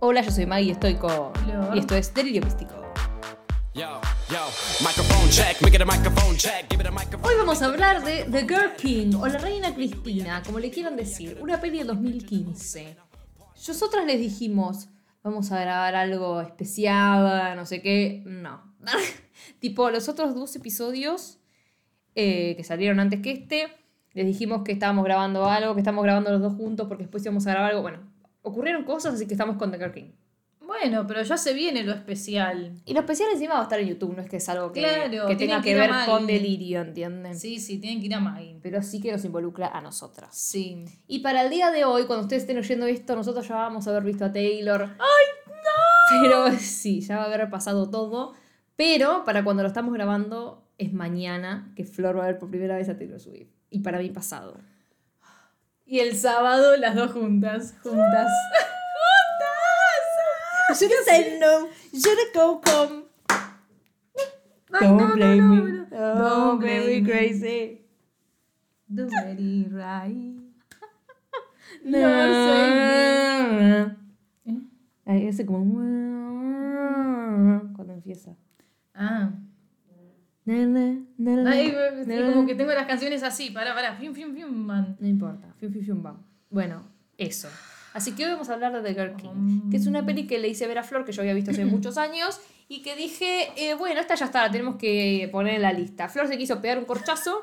Hola, yo soy Maggie con. Flor. Y esto es Delirio Místico. Hoy vamos a hablar de The Girl King o La Reina Cristina, como le quieran decir, una peli del 2015. Nosotras les dijimos, vamos a grabar algo especial, no sé qué. No. tipo, los otros dos episodios eh, que salieron antes que este, les dijimos que estábamos grabando algo, que estamos grabando los dos juntos porque después íbamos a grabar algo. Bueno, ocurrieron cosas, así que estamos con The Girl King. Bueno, pero ya se viene lo especial. Y lo especial encima va a estar en YouTube, no es que es algo que, Claro, que tenga que que ver con delirio, ¿entienden? Sí, sí, tienen que ir a Maggie. Pero sí que nos involucra a nosotras. Sí. Y para el día de hoy, cuando ustedes estén oyendo esto, nosotros ya vamos a haber visto a Taylor. ¡Ay, no! Pero sí, ya va a haber pasado todo. Pero para cuando lo estamos grabando, es mañana que Flor va a ver por primera vez a Taylor Swift. Y para mí pasado. Y el sábado las dos juntas. Juntas. Should have said no, should have go come. Don't no, no, blame no, me. no. Don't blame me crazy. Do very right. No, ¿Eh? Ay, ese como... Cuando empieza. Ah. Nene, nene, Ay, sí, nene. como que tengo las canciones así. Pará, pará. Fium, fium, fium, man. No importa. Fium, fium, fium, bam. Bueno, eso. Así que hoy vamos a hablar de The Girl King, que es una peli que le hice ver a Flor, que yo había visto hace muchos años, y que dije, eh, bueno, esta ya está, la tenemos que poner en la lista. Flor se quiso pegar un corchazo,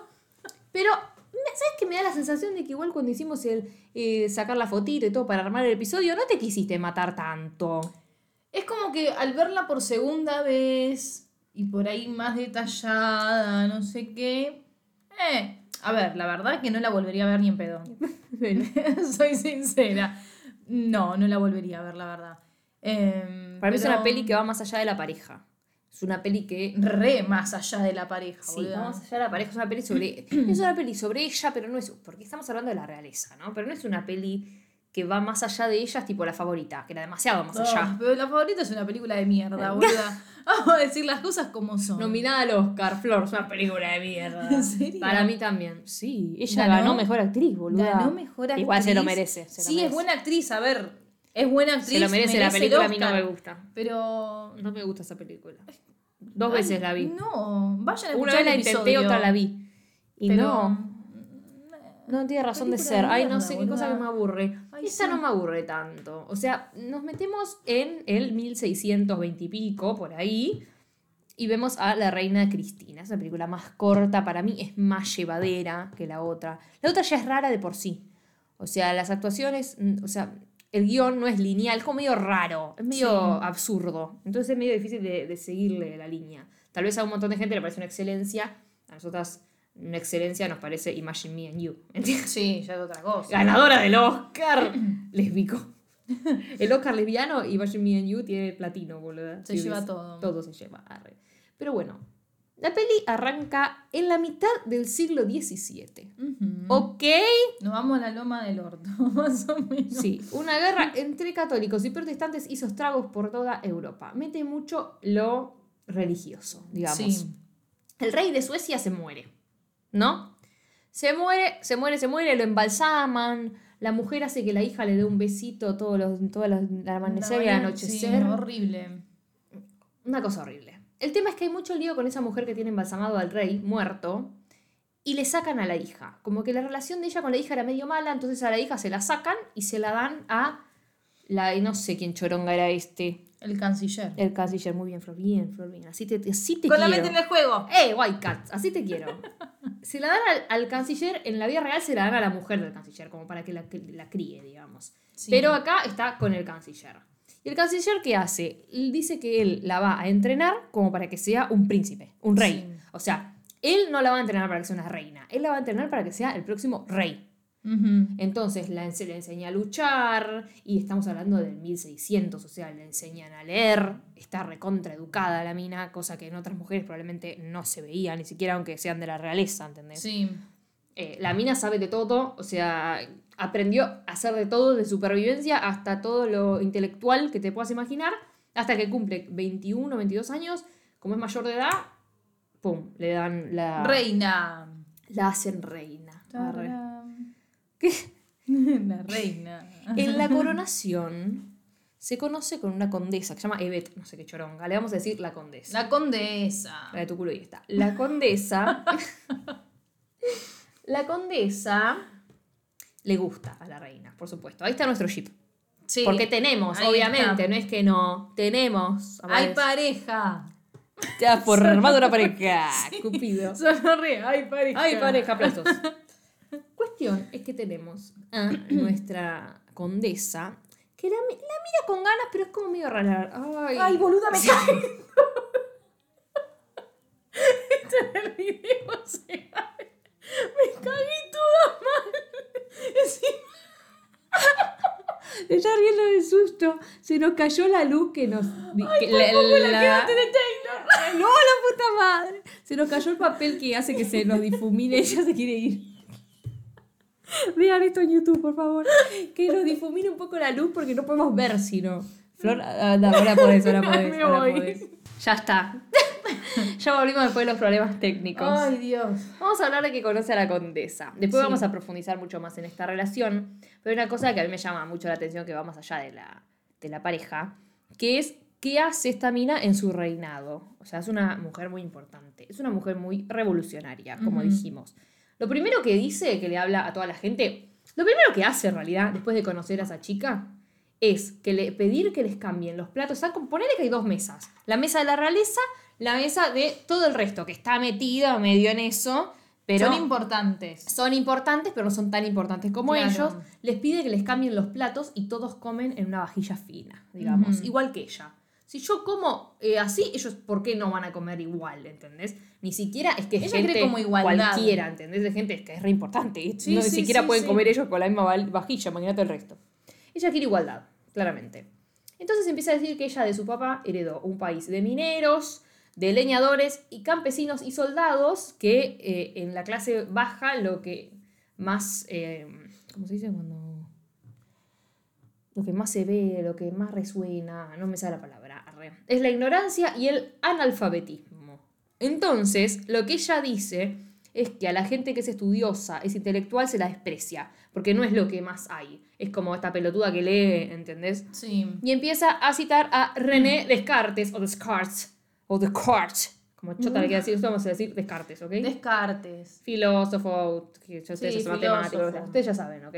pero ¿sabes que me da la sensación de que igual cuando hicimos el eh, sacar la fotito y todo para armar el episodio, no te quisiste matar tanto? Es como que al verla por segunda vez y por ahí más detallada, no sé qué. Eh, a ver, la verdad que no la volvería a ver ni en pedo. Soy sincera. No, no la volvería a ver, la verdad. Em, Para mí es una peli que va más allá de la pareja. Es una peli que Re más allá de la pareja, Sí, boluda. vamos allá de la pareja. Es una peli sobre. es una peli sobre ella, pero no es. Porque estamos hablando de la realeza, ¿no? Pero no es una peli que va más allá de ella, es tipo la favorita, que era demasiado más No, allá. pero la favorita es una película de mierda, boluda. Vamos a decir las cosas como son. Nominada al Oscar, Flor, es una película de mierda. ¿En serio? Para mí también. Sí, ella ¿Ganó? ganó, mejor actriz, boluda. Ganó mejor actriz. Igual se lo merece. se lo sí, merece. es buena actriz, a ver. Es buena actriz. Se lo merece, la el película a mí no me gusta. Pero. No me gusta esa película. Dos Ay, veces la vi. No, vayan a Una vez la intenté, otra la vi. Y Pero- no. No tiene razón de ser. de Ay, no sé qué cosa que me aburre. Ay, Esta sí. no me aburre tanto. O sea, nos metemos en el 1620 y pico, por ahí, y vemos a la reina Cristina. Es una película más corta, para mí es más llevadera que la otra. La otra ya es rara de por sí. O sea, las actuaciones, mm, o sea, el guion no es lineal, es como medio raro, es medio Sí. absurdo. Entonces es medio difícil de, de seguirle la línea. Tal vez a un montón de gente le parece una excelencia, a nosotras una excelencia nos parece Imagine Me and You. ¿entiendes? Sí, ya es otra cosa. Ganadora del Oscar lésbico. El Oscar lesbiano Imagine Me and You tiene platino, boludo. Se lleva todo. Todo se lleva. arre. Pero bueno, la peli arranca en la mitad del siglo XVII. ¿Ok? Nos vamos a la loma del orto, más o menos. Sí, una guerra entre católicos y protestantes hizo estragos por toda Europa. Mete mucho lo religioso, digamos. Sí. El rey de Suecia se muere, ¿no? Se muere, se muere, se muere, lo embalsaman. La mujer hace que la hija le dé un besito todos los, todos los, al amanecer y anochecer. sí, horrible. Una cosa horrible. El tema es que hay mucho lío con esa mujer que tiene embalsamado al rey, muerto, y le sacan a la hija. Como que la relación de ella con la hija era medio mala, entonces a la hija se la sacan y se la dan a la, no sé quién choronga era este, El canciller. el canciller. Muy bien, Flor, bien, Flor, bien. Así te, así te Con la quiero. mente en el juego. ¡Eh, White Cat! Así te quiero. Se la dan al, al canciller, en la vida real se la dan a la mujer del canciller, como para que la, que la críe, digamos. Sí. Pero acá está con el canciller. ¿Y el canciller qué hace? Dice que él la va a entrenar como para que sea un príncipe, un rey. Sí. O sea, él no la va a entrenar para que sea una reina, él la va a entrenar para que sea el próximo rey. Entonces la, le enseña a luchar y estamos hablando del 1600, o sea, le enseñan a leer, está recontraeducada la mina, cosa que en otras mujeres probablemente no se veía, ni siquiera aunque sean de la realeza, ¿entendés? Sí. Eh, la mina sabe de todo, o sea, aprendió a hacer de todo, de supervivencia hasta todo lo intelectual que te puedas imaginar, hasta que cumple 21, 22 años, como es mayor de edad, pum, le dan la... Reina. La hacen reina. Arre. ¿Qué? La reina. En la coronación se conoce con una condesa que se llama Evet, no sé qué choronga. Le vamos a decir la condesa. La condesa. La de tu culo y está. La condesa. la condesa le gusta a la reina, por supuesto. Ahí está nuestro ship. Sí. Porque tenemos, obviamente, está. no es que no. Tenemos. Hay pareja. Ya formado una pareja. Cupido. Sonríe, hay pareja. Ay, pareja, aplausos. Cuestión es que tenemos a nuestra condesa que la, mi- la mira con ganas, pero es como medio rara. Ay, Ay, boluda, me. Esto en el video se. Me cagué toda mal. Encima- Se está riendo de susto. Se nos cayó la luz que nos. que la, la la- de Taylor. ¡No, la puta madre! Se nos cayó el papel que hace que se nos difumine. Ella se quiere ir. Vean esto en YouTube, por favor. Que nos difumine un poco la luz porque no podemos ver si no. Flor, anda, ahora podés, ahora podés. Me ahora voy. podés. Ya está. ya volvimos después de los problemas técnicos. Ay, Dios. Vamos a hablar de que conoce a la condesa. Después Sí. vamos a profundizar mucho más en esta relación. Pero hay una cosa que a mí me llama mucho la atención que va más allá de la, de la pareja, que es qué hace esta mina en su reinado. O sea, es una mujer muy importante. Es una mujer muy revolucionaria, como Ujú. dijimos. Lo primero que dice, que le habla a toda la gente, lo primero que hace en realidad, después de conocer a esa chica, es que le, pedir que les cambien los platos. O sea, ponerle que hay dos mesas. La mesa de la realeza, la mesa de todo el resto, que está metida medio en eso, pero Son importantes. son importantes, pero no son tan importantes como Claro. ellos. Les pide que les cambien los platos y todos comen en una vajilla fina, digamos, igual que ella. Si yo como eh, así, ellos, ¿por qué no van a comer igual? ¿Entendés? Ni siquiera es que es Ella gente cree como igualdad. cualquiera, ¿entendés? De gente que es re importante. Sí, no, sí, ni siquiera sí, pueden comer ellos con la misma vajilla, imagínate el resto. Ella quiere igualdad, claramente. Entonces empieza a decir que ella de su papá heredó un país de mineros, de leñadores y campesinos y soldados que eh, en la clase baja lo que más, eh, ¿cómo se dice cuando? Lo que más se ve, lo que más resuena, no me sale la palabra, es la ignorancia y el analfabetismo. Entonces, lo que ella dice es que a la gente que es estudiosa, es intelectual, se la desprecia, porque no es lo que más hay. Es como esta pelotuda que lee, ¿entendés? Sí. Y empieza a citar a René Descartes, o Descartes, o Descartes, como chota le quiere decir, vamos a decir Descartes, ¿ok? Descartes. filósofo, que yo ustedes Sí, son filósofo. matemáticos, ustedes ya saben, ¿ok?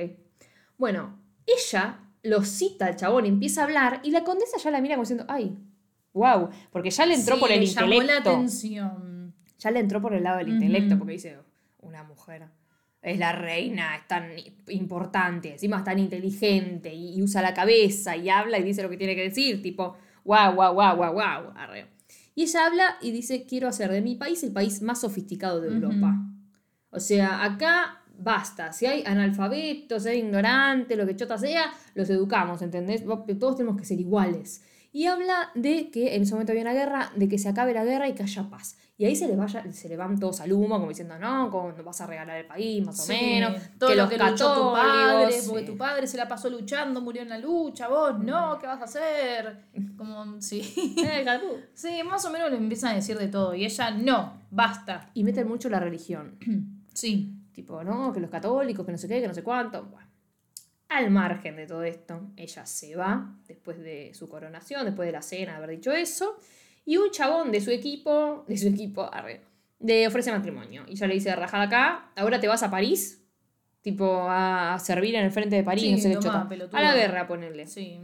Bueno, ella lo cita al chabón, empieza a hablar y la condesa ya la mira como diciendo, ay, wow, porque ya le entró Sí, por el le llamó la intelecto. atención. Ya le entró por el lado del intelecto, porque dice, una mujer es la reina, es tan importante, encima es tan inteligente y, y usa la cabeza y habla y dice lo que tiene que decir, tipo, wow, wow, wow, wow, wow. arre. Y ella habla y dice, quiero hacer de mi país el país más sofisticado de. Europa. O sea, acá basta. Si hay analfabetos, si hay ignorantes, lo que chota sea, los educamos, ¿entendés? Todos tenemos que ser iguales. Y habla de que en ese momento había una guerra, de que se acabe la guerra y que haya paz. Y ahí se le, vaya, se le van todos al humo, como diciendo, no, ¿cómo vas a regalar el país, más Sí, o menos? todo que lo los que luchó tu padre, católicos, porque sí. tu padre se la pasó luchando, murió en la lucha, vos no, ¿qué vas a hacer? Como, sí. Eh. Sí, más o menos le empiezan a decir de todo. Y ella, no, basta. Y meten mucho la religión. Sí. Tipo, no, que los católicos, que no sé qué, que no sé cuánto. Bueno, al margen de todo esto, ella se va después de su coronación, después de la cena, de haber dicho eso. Y un chabón de su equipo, de su equipo, arre, le ofrece matrimonio. Y ella le dice, rajada acá, ahora te vas a París, tipo a servir en el frente de París, Sí, no sé qué tomá, chota. pelotudo. A la guerra, ponerle. Sí.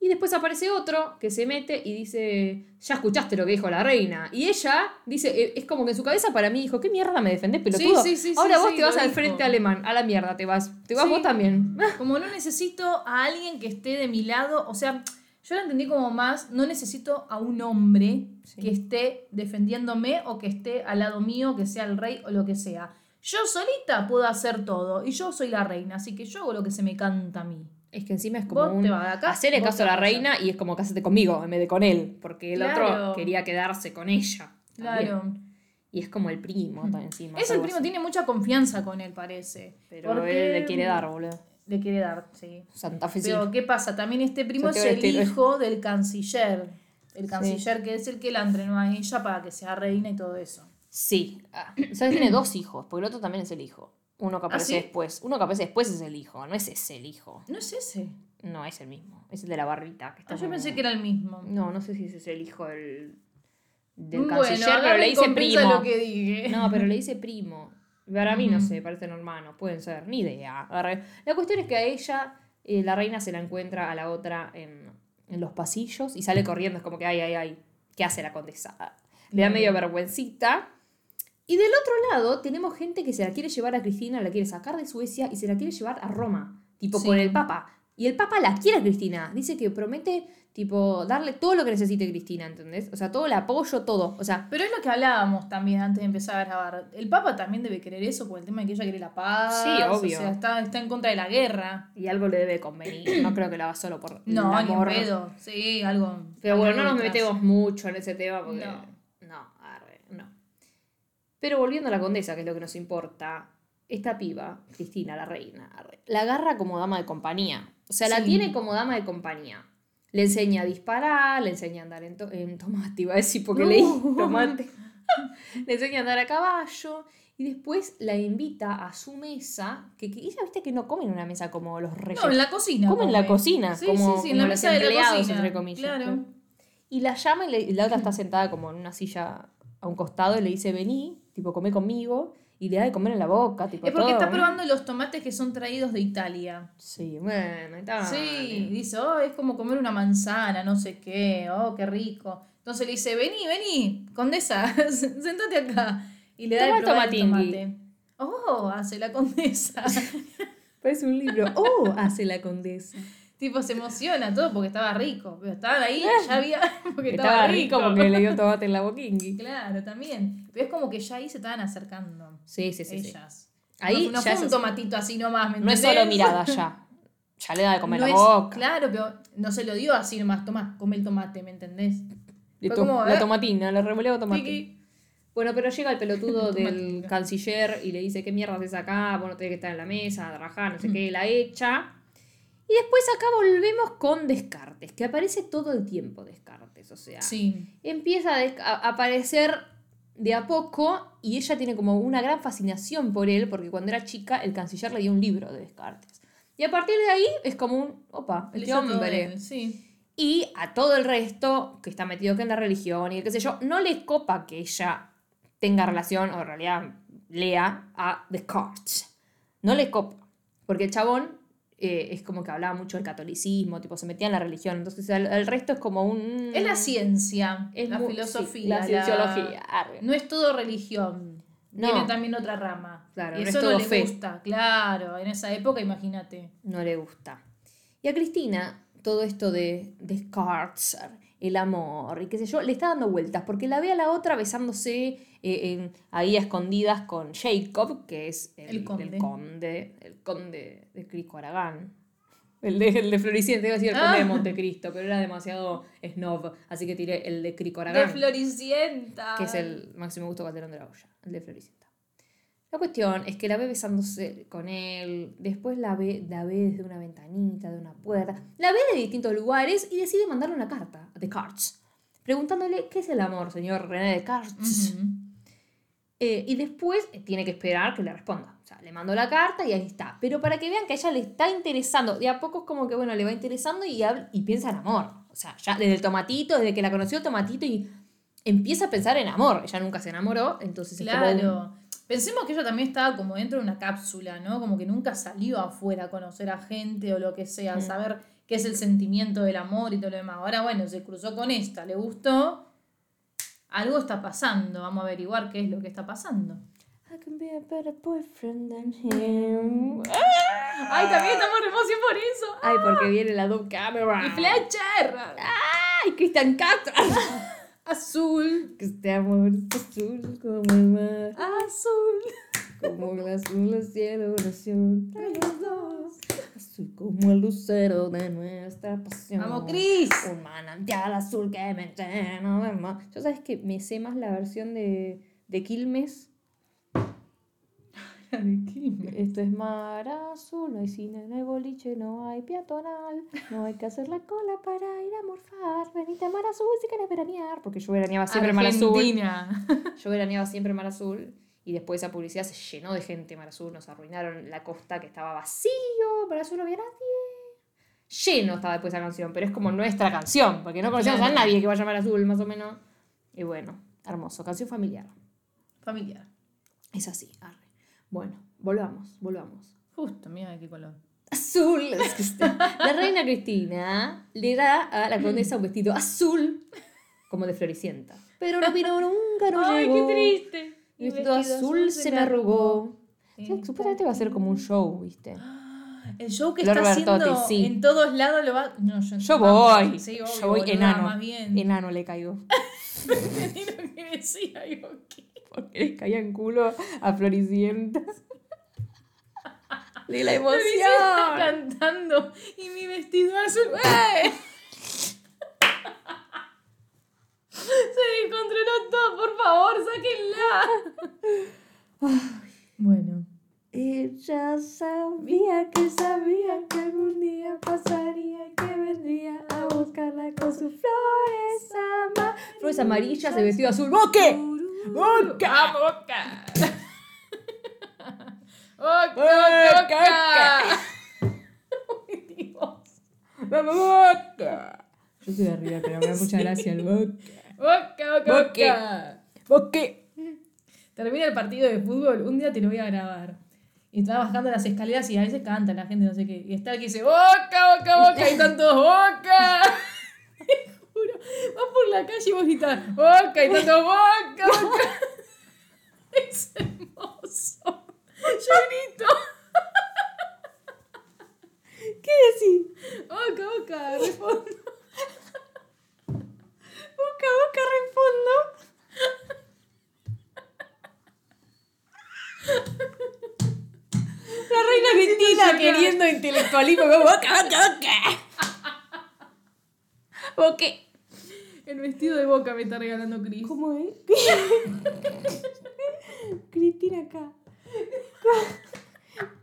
Y después aparece otro que se mete y dice, ya escuchaste lo que dijo la reina. Y ella dice, eh, es como que en su cabeza para mí dijo, ¿qué mierda me defendés, pelotudo? Sí, sí, sí, Ahora vos te vas al frente alemán, a la mierda te vas. Te vas vos también. Como no necesito a alguien que esté de mi lado, o sea, yo lo entendí como más, no necesito a un hombre que esté defendiéndome o que esté al lado mío, que sea el rey o lo que sea. Yo solita puedo hacer todo y yo soy la reina, así que yo hago lo que se me canta a mí. Es que encima es como Vos un... te vas de acá, hacerle caso a la allá. reina y es como cásate conmigo en vez de con él. Porque el Claro. otro quería quedarse con ella. también. Claro. Y es como el primo también encima. Es el primo, así. tiene mucha confianza con él, parece. Pero Porque- él le quiere dar, boludo. Le quiere dar, sí. Santa Fe sí. Pero ¿qué pasa? También este primo es el hijo del canciller. El canciller que es el que la entrenó a ella para que sea reina y todo eso. Sí. Ah, ¿Sabes? Tiene dos hijos, porque el otro también es el hijo. Uno que aparece ¿Ah, sí? después. Uno que aparece después es el hijo, no es ese el hijo. No es ese. No, es el mismo. Es el de la barrita. Que está Ah, yo pensé que era el mismo. No, no sé si ese es el hijo del, del bueno, canciller, pero le dice primo. lo que dije. No, pero le dice primo. Para mí, no sé, parecen hermanos, pueden ser, ni idea. La cuestión es que a ella, eh, la reina se la encuentra a la otra en, en los pasillos y sale corriendo, es como que, ay, ay, ay, ¿qué hace la condesa? Le da medio vergüencita. Y del otro lado tenemos gente que se la quiere llevar a Cristina, la quiere sacar de Suecia y se la quiere llevar a Roma, tipo Sí. con el Papa. Y el Papa la quiere a Cristina, dice que promete, tipo, darle todo lo que necesite Cristina, ¿entendés? O sea, todo el apoyo, todo. O sea, Pero es lo que hablábamos también antes de empezar a grabar. El Papa también debe querer eso por el tema de que ella quiere la paz. Sí, obvio. O sea, está, está en contra de la guerra. y algo le debe convenir. No creo que lo haga solo por No, ni pedo. Sí, algo. Pero bueno, no nos metemos mucho en ese tema porque. No. Pero volviendo a la condesa, que es lo que nos importa, esta piba, Cristina, la reina, la agarra como dama de compañía. O sea, la tiene como dama de compañía. Le enseña a disparar, le enseña a andar en, to- en tomate, iba a decir porque No. leí tomate. le enseña a andar a caballo. Y después la invita a su mesa, que, que ella viste que no come en una mesa como los reyes. No, en la cocina. Come en la cocina, Sí, como- sí, sí, en como la los mesa de la cocina. entre comillas, Claro. Y la llama y la otra está sentada como en una silla a un costado y le dice, vení, tipo, come conmigo. Y le da de comer en la boca, tipo, Es porque todo. está probando los tomates que son traídos de Italia. Sí, bueno, está. Sí, dice, oh, es como comer una manzana, no sé qué, oh, qué rico. Entonces le dice, vení, vení, condesa, sentate acá. Y le da de el probar el tomatingui. tomate. Oh, hace la condesa. Parece un libro. Oh, hace la condesa. Tipo, se emociona todo porque estaba rico. Pero estaban ahí, ya había, porque estaba, Estaba rico. rico porque le dio tomate en la boquingui. Claro, también. Pero es como que ya ahí se estaban acercando. Sí, sí, sí. sí. ellas. Ahí no, no ya fue un tomatito así nomás, ¿me No es solo mirada ya. Ya le da de comer No la es- boca. Claro, pero no se lo dio así nomás. Tomá, come el tomate, ¿me entendés? Fue como, la eh. tomatina, le revoleo tomate. Tiki. Bueno, pero llega el pelotudo del canciller y le dice, ¿qué mierda haces acá? Vos no tenés que estar en la mesa, trabajar, Mm. no sé qué, la echa. Y después acá volvemos con Descartes, que aparece todo el tiempo Descartes, o sea, Sí. empieza a, a aparecer de a poco y ella tiene como una gran fascinación por él, porque cuando era chica el canciller le dio un libro de Descartes. Y a partir de ahí es como un, opa, este Leyó todo hombre. él, Sí. Y a todo el resto, que está metido que en la religión y qué sé yo, no le copa que ella tenga relación, o en realidad lea a Descartes. No le copa. Porque el chabón eh, es como que hablaba mucho del catolicismo, tipo se metía en la religión. Entonces el, el resto es como un... Es la ciencia, es la filosofía, sí, la cienciología. arre. No es todo religión. No. Tiene también otra rama. Claro, y no es eso no, todo le fe. gusta. Claro, en esa época, imagínate. no le gusta. Y a Cristina, todo esto de Descartes, el amor y qué sé yo, le está dando vueltas, porque la ve a la otra besándose eh, en- ahí a escondidas con Jacob, que es el, El conde. el conde, el conde de Crisco Aragán. El de, el de Floricienta, iba a decir el conde Ah. de Montecristo, pero era demasiado snob, así que tiré el de Crico De Aragán, Floricienta. que es el máximo gusto Calderón de la olla, el de Floricienta. La cuestión es que la ve besándose con él, después la ve, la ve desde una ventanita, de una puerta, la ve de distintos lugares y decide mandarle una carta a Descartes, preguntándole qué es el amor, señor René Descartes. Ujú. Eh, y después tiene que esperar que le responda. O sea, le mando la carta y ahí está. Pero para que vean que a ella le está interesando, de a poco es como que, bueno, le va interesando y, habla- y piensa en amor. O sea, ya desde el tomatito, desde que la conoció el tomatito y empieza a pensar en amor. Ella nunca se enamoró, entonces es como un- Claro. Pensemos que ella también estaba como dentro de una cápsula, ¿no? Como que nunca salió afuera a conocer a gente o lo que sea, Mm. a saber qué es el sentimiento del amor y todo lo demás. Ahora, bueno, se cruzó con esta, le gustó. Algo está pasando. Vamos a averiguar qué es lo que está pasando. I can be a better boyfriend than him. ¡Ay, también estamos re por eso! Ay, porque viene la dub camera. ¡Y Fletcher! Ay, Christian Castro. Azul. que este amor es azul como el mar. Azul. Como el azul del cielo, oración de los dos. Azul como el lucero de nuestra pasión. ¡Vamos, Cris! Un manantial azul que me llena de mar. Yo sabes que me sé más la versión de, de Quilmes. Esto es mar azul, no hay cine, no hay boliche, no hay peatonal, no hay que hacer la cola para ir a morfar. Venite a mar azul si querés veranear. Porque yo veraneaba siempre en mar azul. Argentina. Yo veraneaba siempre Mar Azul. Y después esa publicidad se llenó de gente. Marasur nos arruinaron la costa que estaba vacío. Marasur no había nadie. Lleno estaba después esa canción, pero es como nuestra canción, porque no conocemos a nadie que vaya a Mar Azul, más o menos. Y bueno, hermoso. Canción familiar. Familiar. Es así, arre. Bueno, volvamos, volvamos. Justo, mira de qué color. Azul. Es que está- La reina Cristina le da a la condesa un vestido azul, como de Floricienta. Pero no vino nunca, no Ay, llegó. qué triste. El vestido azul se me arrugó. Sí. Supuestamente va a ser como un show, ¿viste? El show que Flor está Bertotti, haciendo sí. en todos lados lo va. No, yo, voy. Sí, Yo voy enano. Más bien. Enano le caigo. Ni lo que decía, digo, ¿qué? Porque le caía en culo a Floricienta. De la emoción. cantando y mi vestido azul. ¡Eh! Se descontroló todo, por favor, sáquenla. Bueno. Ella sabía que sabía que algún día pasaría y que vendría a buscarla con sus flores amarillas. Flores amarillas, el vestido azul. ¡Boque! ¡Boca! ¡Ah, boca! ¡Boca, boca, boca! Ay, Dios. ¡Vamos, boca! Yo soy de arriba, pero me da mucha gracia el boca. ¡Boca, boca, boca! ¡Boque! Termina el partido de fútbol, un día te lo voy a grabar. Y estaba bajando las escaleras y a veces canta la gente, no sé qué. Y está el que dice, boca, boca, boca, y están todos, boca. Vas por la calle y vos gritas, boca, y todos, boca, boca. Es hermoso. Yo grito, ¿Qué decís? boca, boca, respondo. Boca, boca, respondo. La reina Cristina queriendo intelectualismo. como, Boca, boca, boca. El vestido de boca me está regalando Cris. ¿Cómo es? Cristina acá.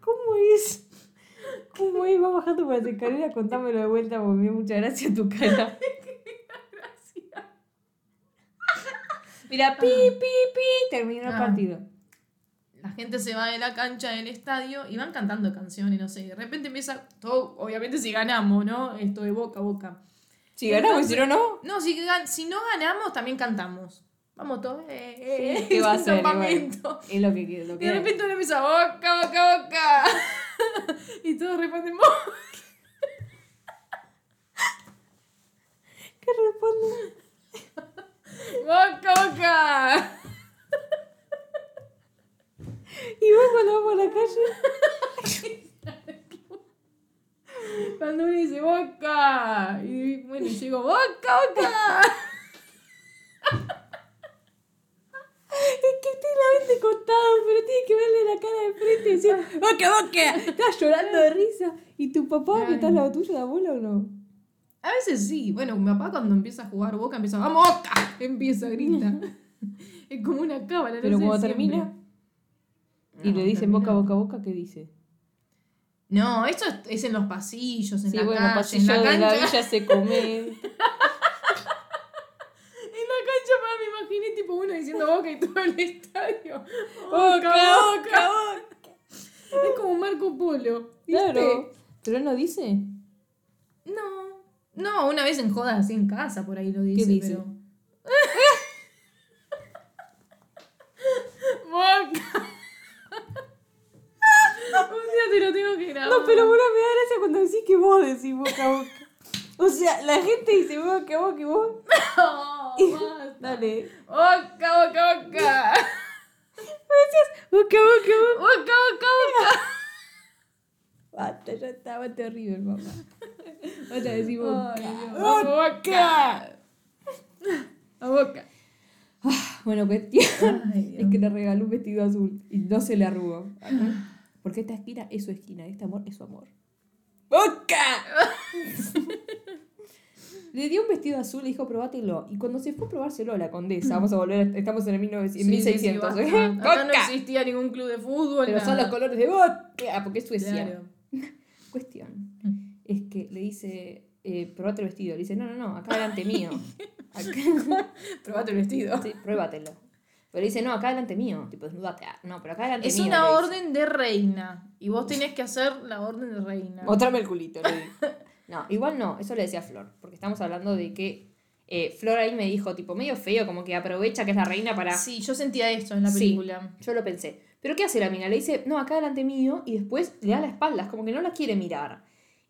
¿Cómo es? ¿Cómo es? Va bajando por las escaleras, contámelo de vuelta porque me mucha gracia tu cara. Mira, pi, pi, pi, terminó el Ah. partido. La gente se va de la cancha del estadio y van cantando canciones, no sé. y De repente empieza todo, obviamente si ganamos, ¿no? Esto de boca a boca. Si ganamos, si no, no. No, si, gan- si no ganamos, también cantamos. Vamos todos. Eh, eh, Sí, ¿qué va a ser? Es lo que, lo Y que de es. repente uno empieza boca, boca, boca. y todos responden boca. ¿Qué responde? Boca, boca. Y vos cuando vamos a la calle. Cuando uno dice boca. Y bueno, y yo digo boca, boca. Es que usted la ven de costado, pero tiene que verle la cara de frente y decir, ¡Boca, boca! Estás llorando de risa. ¿Y tu papá que está al lado tuyo, de abuelo o no? A veces sí. Bueno, mi papá cuando empieza a jugar boca empieza, ¡vamos boca! Empieza a gritar. es como una cábala. no Pero sé, cuando siempre. termina y No, le dicen termina. boca, boca, boca, ¿qué dice? No, esto es, en los pasillos, en Sí, la bueno, calle, pasillo en la de la cancha. villa se come. En la cancha para me imaginé tipo uno diciendo boca y todo el estadio. Boca, Boca, boca, boca. Es como Marco Polo. ¿viste? Claro. ¿Pero no dice? No. No, una vez en jodas así en casa por ahí lo dice, dice? pero. boca. Un día No, pero bueno, me da gracia cuando decís que vos decís boca, boca. O sea, la gente dice boca, boca y vos. No, basta. Dale. Boca, boca, boca. Boca, boca, boca. Boca, boca, boca. Basta, ya estaba terrible, mamá. Vas a decir boca. Boca. A boca. Bueno, cuestión Ay, es que le regaló un vestido azul y no se le arrugó. Porque esta esquina es su esquina, este amor es su amor. ¡Boca! le dio un vestido azul, le dijo probátelo. Y cuando se fue a probárselo la condesa, vamos a volver, estamos en el 1900, en Sí, sí, sí, 1600. basta. ¿eh? Acá no existía ningún club de fútbol. Pero son nada. los colores de boca, porque es Suecia. Claro. Cuestión Mm. es que le dice, eh, probate el vestido. Le dice, no, no, no, acá delante mío. Acá. Probate el vestido. Sí, pruébatelo. Pero dice, no, acá delante mío. Tipo, desnúdate. Ah, No, pero acá delante Es mío. una le dice. orden de reina. Y vos tenés que hacer la orden de reina. Mostrame el culito. No, igual no, eso le decía a Flor. Porque estamos hablando de que eh, Flor ahí me dijo, tipo, medio feo, como que aprovecha que es la reina para. Sí, yo sentía esto en la Sí. película. Yo lo pensé. Pero ¿qué hace la mina? Le dice, no, acá delante mío, y después le da la espalda, es como que no la quiere mirar.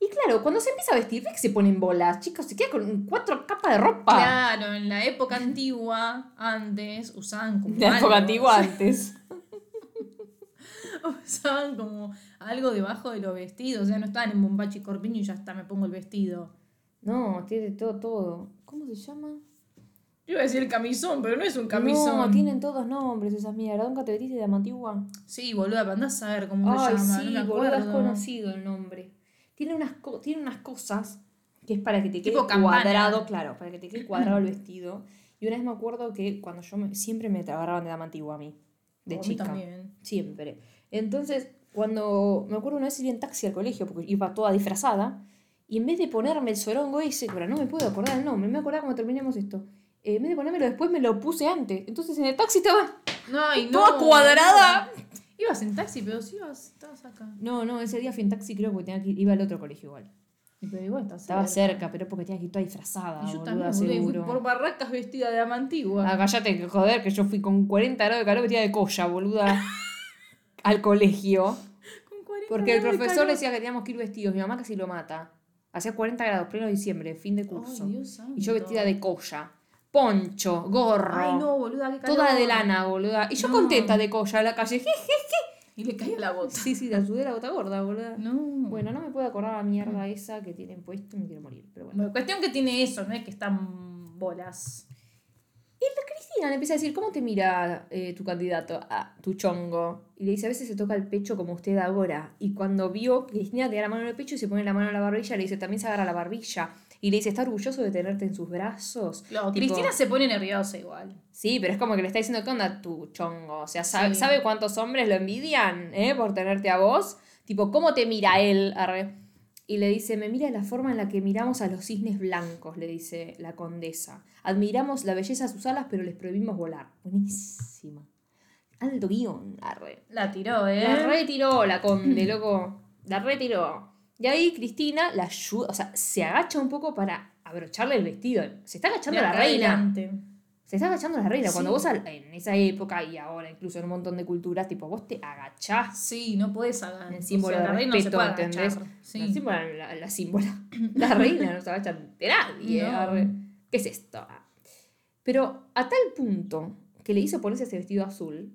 Y claro, cuando se empieza a vestir, ves que se ponen bolas, chicos, se queda con cuatro capas de ropa. Claro, en la época antigua, antes, usaban como. La época algo. antigua antes. Usaban como algo debajo de los vestidos. O sea, no estaban en bombachi y corpiño y ya está, me pongo el vestido. No, tiene todo, todo. ¿Cómo se llama? Yo iba a decir camisón, pero no es un camisón. No, tienen todos nombres esas mierdas. ¿Nunca te vestiste de amantigua? Sí, boluda, pero andás a ver cómo se Ay, llama. sí, no me boludo, es acuerdo. conocido el nombre. Tiene unas, tiene unas cosas que es para que te quede cuadrado, claro, para que te quede cuadrado el vestido. Y una vez me acuerdo que cuando yo me- siempre me agarraban de dama antigua a mí, de A mí chica. también. Siempre. Entonces, cuando me acuerdo una vez ir en taxi al colegio, porque iba toda disfrazada, y en vez de ponerme el sorongo ese, ahora no me puedo acordar el nombre, me voy a acordar cuando terminemos esto. eh, en vez de ponérmelo después, me lo puse antes. Entonces en el taxi estaba No, y no. toda cuadrada. Ibas en taxi, pero sí ibas, estabas acá. No, no, ese día fui en taxi, creo que tenía que ir- iba al otro colegio igual. Pero igual Estaba cerca, pero porque tenía que ir toda disfrazada, Y yo boluda, también, boludo, y fui seguro. por barracas vestida de ama antigua. Ah, cállate, que joder, que yo fui con 40 grados de calor vestida de colla, boluda, al colegio. Con 40 Porque el grados de profesor calor. decía que teníamos que ir vestidos. Mi mamá casi lo mata. Hacía 40 grados, pleno diciembre, fin de curso. Dios y yo santo. vestida de colla. Poncho, gorro. Ay, no, boluda, qué calor. Toda de lana, boluda. Y yo No. contenta de colla en la calle. Y le caía la bota. Sí, sí, la sudé la gota gorda, boluda. No. Bueno, no me puedo acordar la mierda esa que tienen puesto y me quiero morir. Pero bueno. Bueno, cuestión que tiene eso, no es que están bolas. Cristina le empieza a decir, ¿cómo te mira eh, tu candidato a tu chongo? Y le dice, a veces se toca el pecho como usted ahora. Y cuando vio que Cristina tenía la mano en el pecho y se pone la mano en la barbilla, le dice, también se agarra la barbilla. Y le dice, ¿está orgulloso de tenerte en sus brazos? Claro, Tipo, Cristina se pone nerviosa igual. Sí, pero es como que le está diciendo, ¿qué onda tu chongo? O sea, ¿sabe, Sí. ¿sabe cuántos hombres lo envidian eh, por tenerte a vos? Tipo, ¿cómo te mira él? Arre. Y le dice, me mira la forma en la que miramos a los cisnes blancos, le dice la condesa. Admiramos la belleza de sus alas, pero les prohibimos volar. Buenísima. Alto guion, arre. La tiró, ¿eh? La retiró la conde, loco. La retiró. Y ahí Cristina la ayuda, o sea, se agacha un poco para abrocharle el vestido. Se está agachando la acá reina. adelante. Se está agachando la reina. Cuando Sí. vos al- en esa época y ahora incluso en un montón de culturas, tipo, vos te agachás. Sí, no puedes hacer. El símbolo o sea, de la reina no se respeto, puede ¿entendés? agachar. Sí. La, símbola, la, la símbola. La reina no se agacha ante nadie. No. ¿Qué es esto? Ah. Pero a tal punto que le hizo ponerse ese vestido azul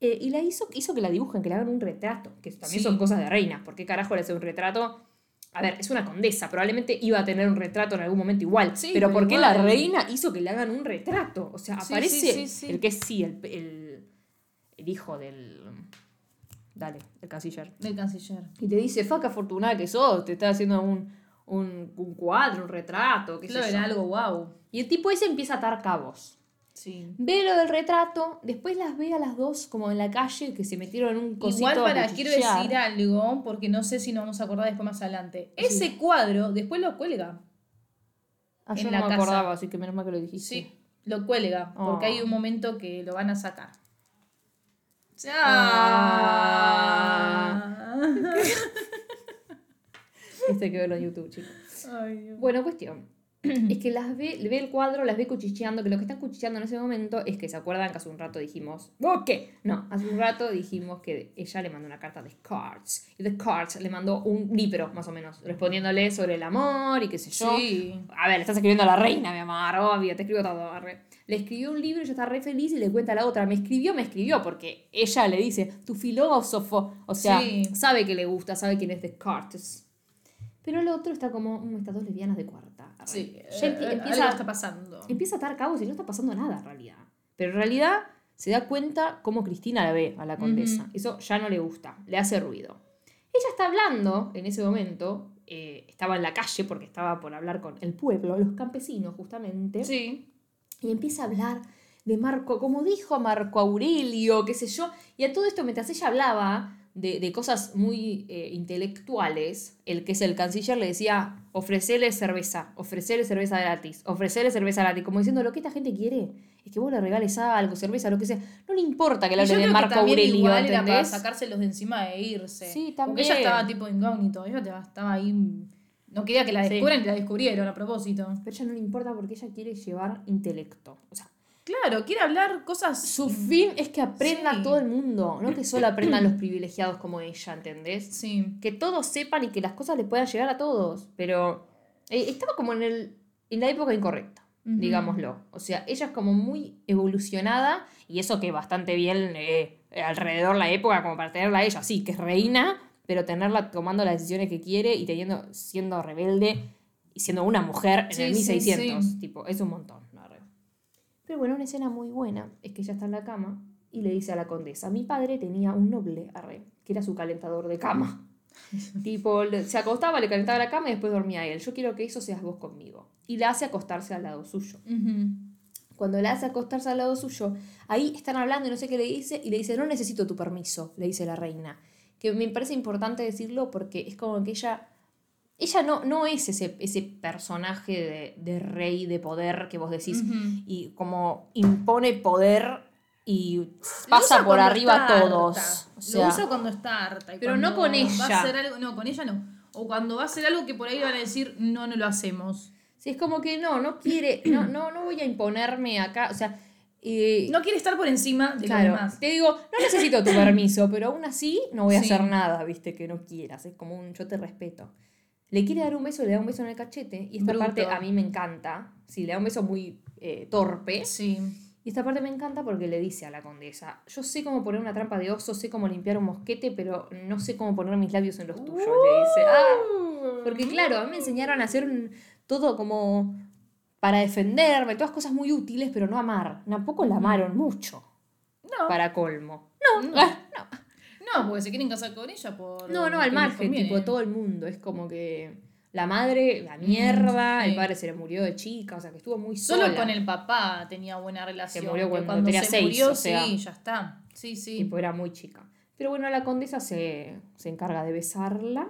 eh, y la hizo, hizo que la dibujen, que le hagan un retrato, que también Sí. son cosas de reinas. ¿Por qué carajo le hace un retrato? A ver, es una condesa, probablemente iba a tener un retrato en algún momento igual. Sí, pero, ¿por qué la reina hizo que le hagan un retrato? O sea, aparece sí, el que es sí, el, el, el hijo del. Dale, el canciller. Del canciller. Y te dice, fa, qué afortunada que sos, te está haciendo un, un, un cuadro, un retrato, qué sé Claro, yo. era algo wow. Y el tipo ese empieza a atar cabos. Sí. Ve lo del retrato, después las ve a las dos como en la calle que se metieron en un cosito Igual para, quiero decir algo, porque no sé si nos vamos a acordar después más adelante. Ese cuadro después lo cuelga. Ah, yo en no la me casa. acordaba, así que menos mal que lo dijiste. Sí, lo cuelga, porque hay un momento que lo van a sacar. Ah. Ah. Este hay que verlo en YouTube, chicos. Ay, Dios. Bueno, cuestión. Es que las ve, ve el cuadro, las ve cuchicheando, que lo que están cuchicheando en ese momento es que se acuerdan que hace un rato dijimos, ¿vos qué? No, hace un rato dijimos que ella le mandó una carta de Cards. Y de Cards le mandó un libro, más o menos, respondiéndole sobre el amor y qué sé yo. Sí. A ver, le estás escribiendo a la reina, mi amor, obvio, te escribo todo. arre. Le escribió un libro y ella está re feliz y le cuenta a la otra, me escribió, me escribió, porque ella le dice, tu filósofo, o sea, Sí. sabe que le gusta, sabe quién es Descartes. Pero el otro está como, "Mm, estas dos lesbianas de cuarta. Arre". Sí, Ya eh, empie- empieza, algo está pasando. empieza a atar cabos y no está pasando nada en realidad. Pero en realidad se da cuenta cómo Cristina la ve a la condesa. Ujú. Eso ya no le gusta, le hace ruido. Ella está hablando en ese momento, eh, estaba en la calle porque estaba por hablar con el pueblo, los campesinos justamente, Sí. y empieza a hablar de Marco, como dijo Marco Aurelio, qué sé yo, y a todo esto mientras ella hablaba, de, de cosas muy eh, intelectuales, el que es el canciller le decía, ofrecerle cerveza, ofrecerle cerveza gratis, ofrecerle cerveza gratis, como diciendo, lo que esta gente quiere es que vos le regales algo, cerveza, lo que sea. No le importa que le Y yo hable de Marco Aurelio, igual era para ¿entendés? sacárselos de encima e irse. Sí, Porque ella estaba tipo incógnito, ella estaba ahí, no quería que la Sí. descubran y la descubrieron a propósito. Pero a ella no le importa porque ella quiere llevar intelecto. O sea, Claro, quiere hablar cosas... su fin es que aprenda Sí. todo el mundo, no que solo aprendan los privilegiados como ella, ¿entendés? Sí. que todos sepan y que las cosas les puedan llegar a todos. Pero eh, estaba como en, el, en la época incorrecta, digámoslo. O sea, ella es como muy evolucionada y eso que bastante bien eh, alrededor la época como para tenerla a ella, sí, que es reina, pero tenerla tomando las decisiones que quiere y teniendo, siendo rebelde y siendo una mujer en Sí, el sí, 1600. sí. Tipo, es un montón. Pero bueno, una escena muy buena es que ella está en la cama y le dice a la condesa, mi padre tenía un noble arre, que era su calentador de cama. tipo, se acostaba, le calentaba la cama y después dormía él. Yo quiero que eso seas vos conmigo. Y la hace acostarse al lado suyo. Cuando la hace acostarse al lado suyo, ahí están hablando y no sé qué le dice, y le dice, no necesito tu permiso, le dice la reina. Que me parece importante decirlo porque es como que ella, ella no, no es ese, ese personaje de, de rey, de poder que vos decís, y como impone poder y pasa por arriba a todos. O sea, Lo usa cuando está harta. y Pero no con Va ella. a hacer algo, no, con ella no. O cuando va a hacer algo que por ahí van a decir, no, no lo hacemos. sí, es como que no, no quiere, no, no, no voy a imponerme acá, o sea... eh, No quiere estar por encima de Claro, los demás. te digo, no necesito tu permiso, pero aún así no voy a Sí. hacer nada, viste, que no quieras. Es como un yo te respeto. Le quiere dar un beso, le da un beso en el cachete. Y esta Bruto. parte a mí me encanta. Sí, le da un beso muy eh, torpe. Sí. Y esta parte me encanta porque le dice a la condesa: Yo sé cómo poner una trampa de oso, sé cómo limpiar un mosquete, pero no sé cómo poner mis labios en los tuyos. Le dice: Ah, porque claro, a mí me enseñaron a hacer un- todo como para defenderme, todas cosas muy útiles, pero no amar. Tampoco la amaron mucho, No, para colmo. no. Ah, no. No, porque se quieren casar con ella por. No, no, al margen, tipo, todo el mundo. Es como que la madre, la mierda, sí. el padre se le murió de chica, o sea, que estuvo muy Solo sola. con el papá tenía buena relación. murió que cuando tenía se seis, murió, o sea. sí, ya está. Sí, sí. Tipo, era muy chica. Pero bueno, la condesa se, se encarga de besarla.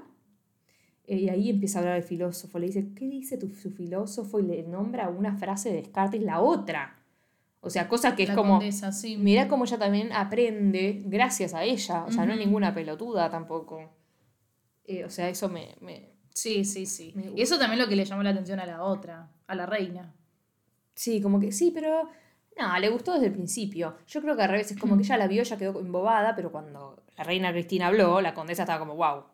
eh, Y ahí empieza a hablar el filósofo. Le dice, ¿qué dice tu, su filósofo? Y le nombra una frase de Descartes, la otra. O sea, cosa que es como... condesa, sí. Cómo ella también aprende gracias a ella. O sea, no es ninguna pelotuda tampoco. Eh, o sea, eso me, me, Sí, sí, sí. Me Y eso también lo que le llamó la atención a la otra, a la reina. Sí, como que sí, pero no, le gustó desde el principio. Yo creo que al revés, es como que ella la vio, ella quedó embobada, pero cuando la reina Cristina habló, la condesa estaba como, wow,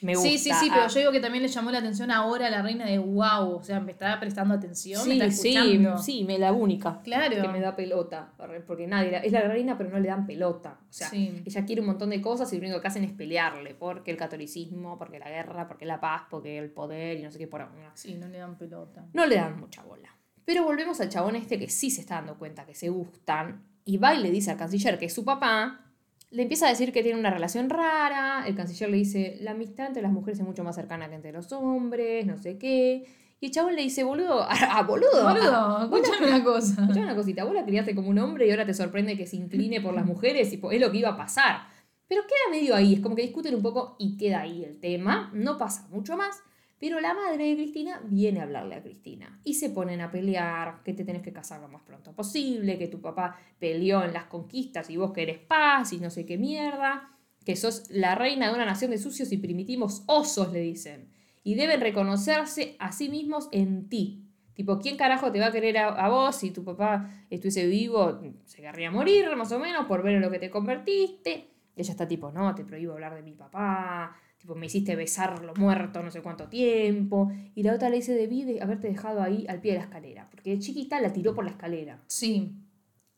me gusta. Sí, sí, sí, pero yo digo que también le llamó la atención ahora a la reina de wow, o sea, me estaba prestando atención, me Sí, está sí, escuchando. sí, me la única. Claro. Que me da pelota, porque nadie, es la reina, pero no le dan pelota. O sea, Sí. ella quiere un montón de cosas y lo único que hacen es pelearle, porque el catolicismo, porque la guerra, porque la paz, porque el poder y no sé qué por una. Sí, no le dan pelota. no le dan mucha bola. Pero volvemos al chabón este que sí se está dando cuenta que se gustan y va y le dice al canciller que es su papá, le empieza a decir que tiene una relación rara, el canciller le dice, la amistad entre las mujeres es mucho más cercana que entre los hombres, no sé qué, y el chabón le dice, boludo, ah, boludo, Boludo, ah, vos la- escúchame una cosa. escuchame una cosita, vos la criaste como un hombre y ahora te sorprende que se incline por las mujeres y es lo que iba a pasar. Pero queda medio ahí, es como que discuten un poco y queda ahí el tema, no pasa mucho más. Pero la madre de Cristina viene a hablarle a Cristina y se ponen a pelear, que te tenés que casar lo más pronto posible, que tu papá peleó en las conquistas y vos querés paz y no sé qué mierda, que sos la reina de una nación de sucios y primitivos osos, le dicen, y deben reconocerse a sí mismos en ti. Tipo, ¿quién carajo te va a querer a, a vos si tu papá estuviese vivo? Se querría morir, más o menos, por ver en lo que te convertiste. Ella está tipo, no, te prohíbo hablar de mi papá, tipo, me hiciste besar los muertos no sé cuánto tiempo. Y la otra le dice, debí de haberte dejado ahí al pie de la escalera, porque de chiquita la tiró por la escalera. Sí.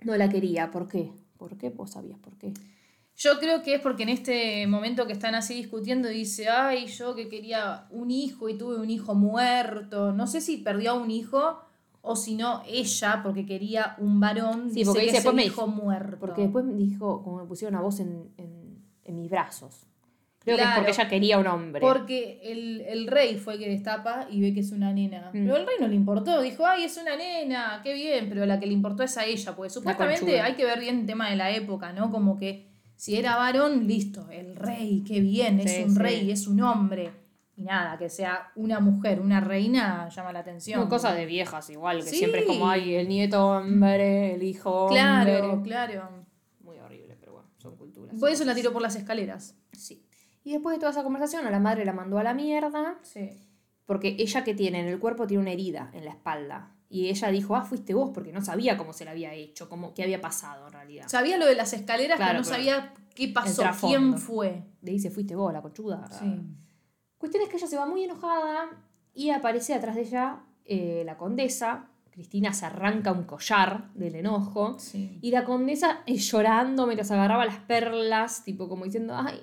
No la quería, ¿por qué? ¿Por qué? Vos sabías por qué. Yo creo que es porque en este momento que están así discutiendo dice, ay, yo que quería un hijo y tuve un hijo muerto. No sé si perdió a un hijo o si no ella porque quería un varón. Sí, porque que dice, es después me dijo- muerto. Porque después me dijo, como me pusieron a vos en, en, en mis brazos. Creo que es porque ella quería un hombre. Porque el, el rey fue el que destapa y ve que es una nena. Mm. Pero al rey no le importó. Dijo, ay, es una nena, qué bien. Pero la que le importó es a ella. Porque supuestamente hay que ver bien el tema de la época, ¿no? Como que Si era varón, listo, el rey, qué bien, es un sí. rey, es un hombre. Y nada, que sea una mujer, una reina, llama la atención. Son cosas de viejas igual, que Sí. siempre es como hay el nieto hombre, el hijo Claro, claro. Muy horrible, pero bueno, son culturas. Por eso la tiró por las escaleras. Sí. Y después de toda esa conversación, a la madre la mandó a la mierda, Sí. porque ella que tiene en el cuerpo tiene una herida en la espalda. Y ella dijo, ah, fuiste vos, porque no sabía cómo se la había hecho, cómo, qué había pasado en realidad. Sabía lo de las escaleras, Claro, pero no sabía qué pasó, quién fue. Le dice, fuiste vos, la conchuda. Sí. Cuestión es que ella se va muy enojada y aparece atrás de ella eh, la condesa. Cristina se arranca un collar del enojo. Sí. Y la condesa eh, llorando mientras agarraba las perlas, tipo como diciendo, ay,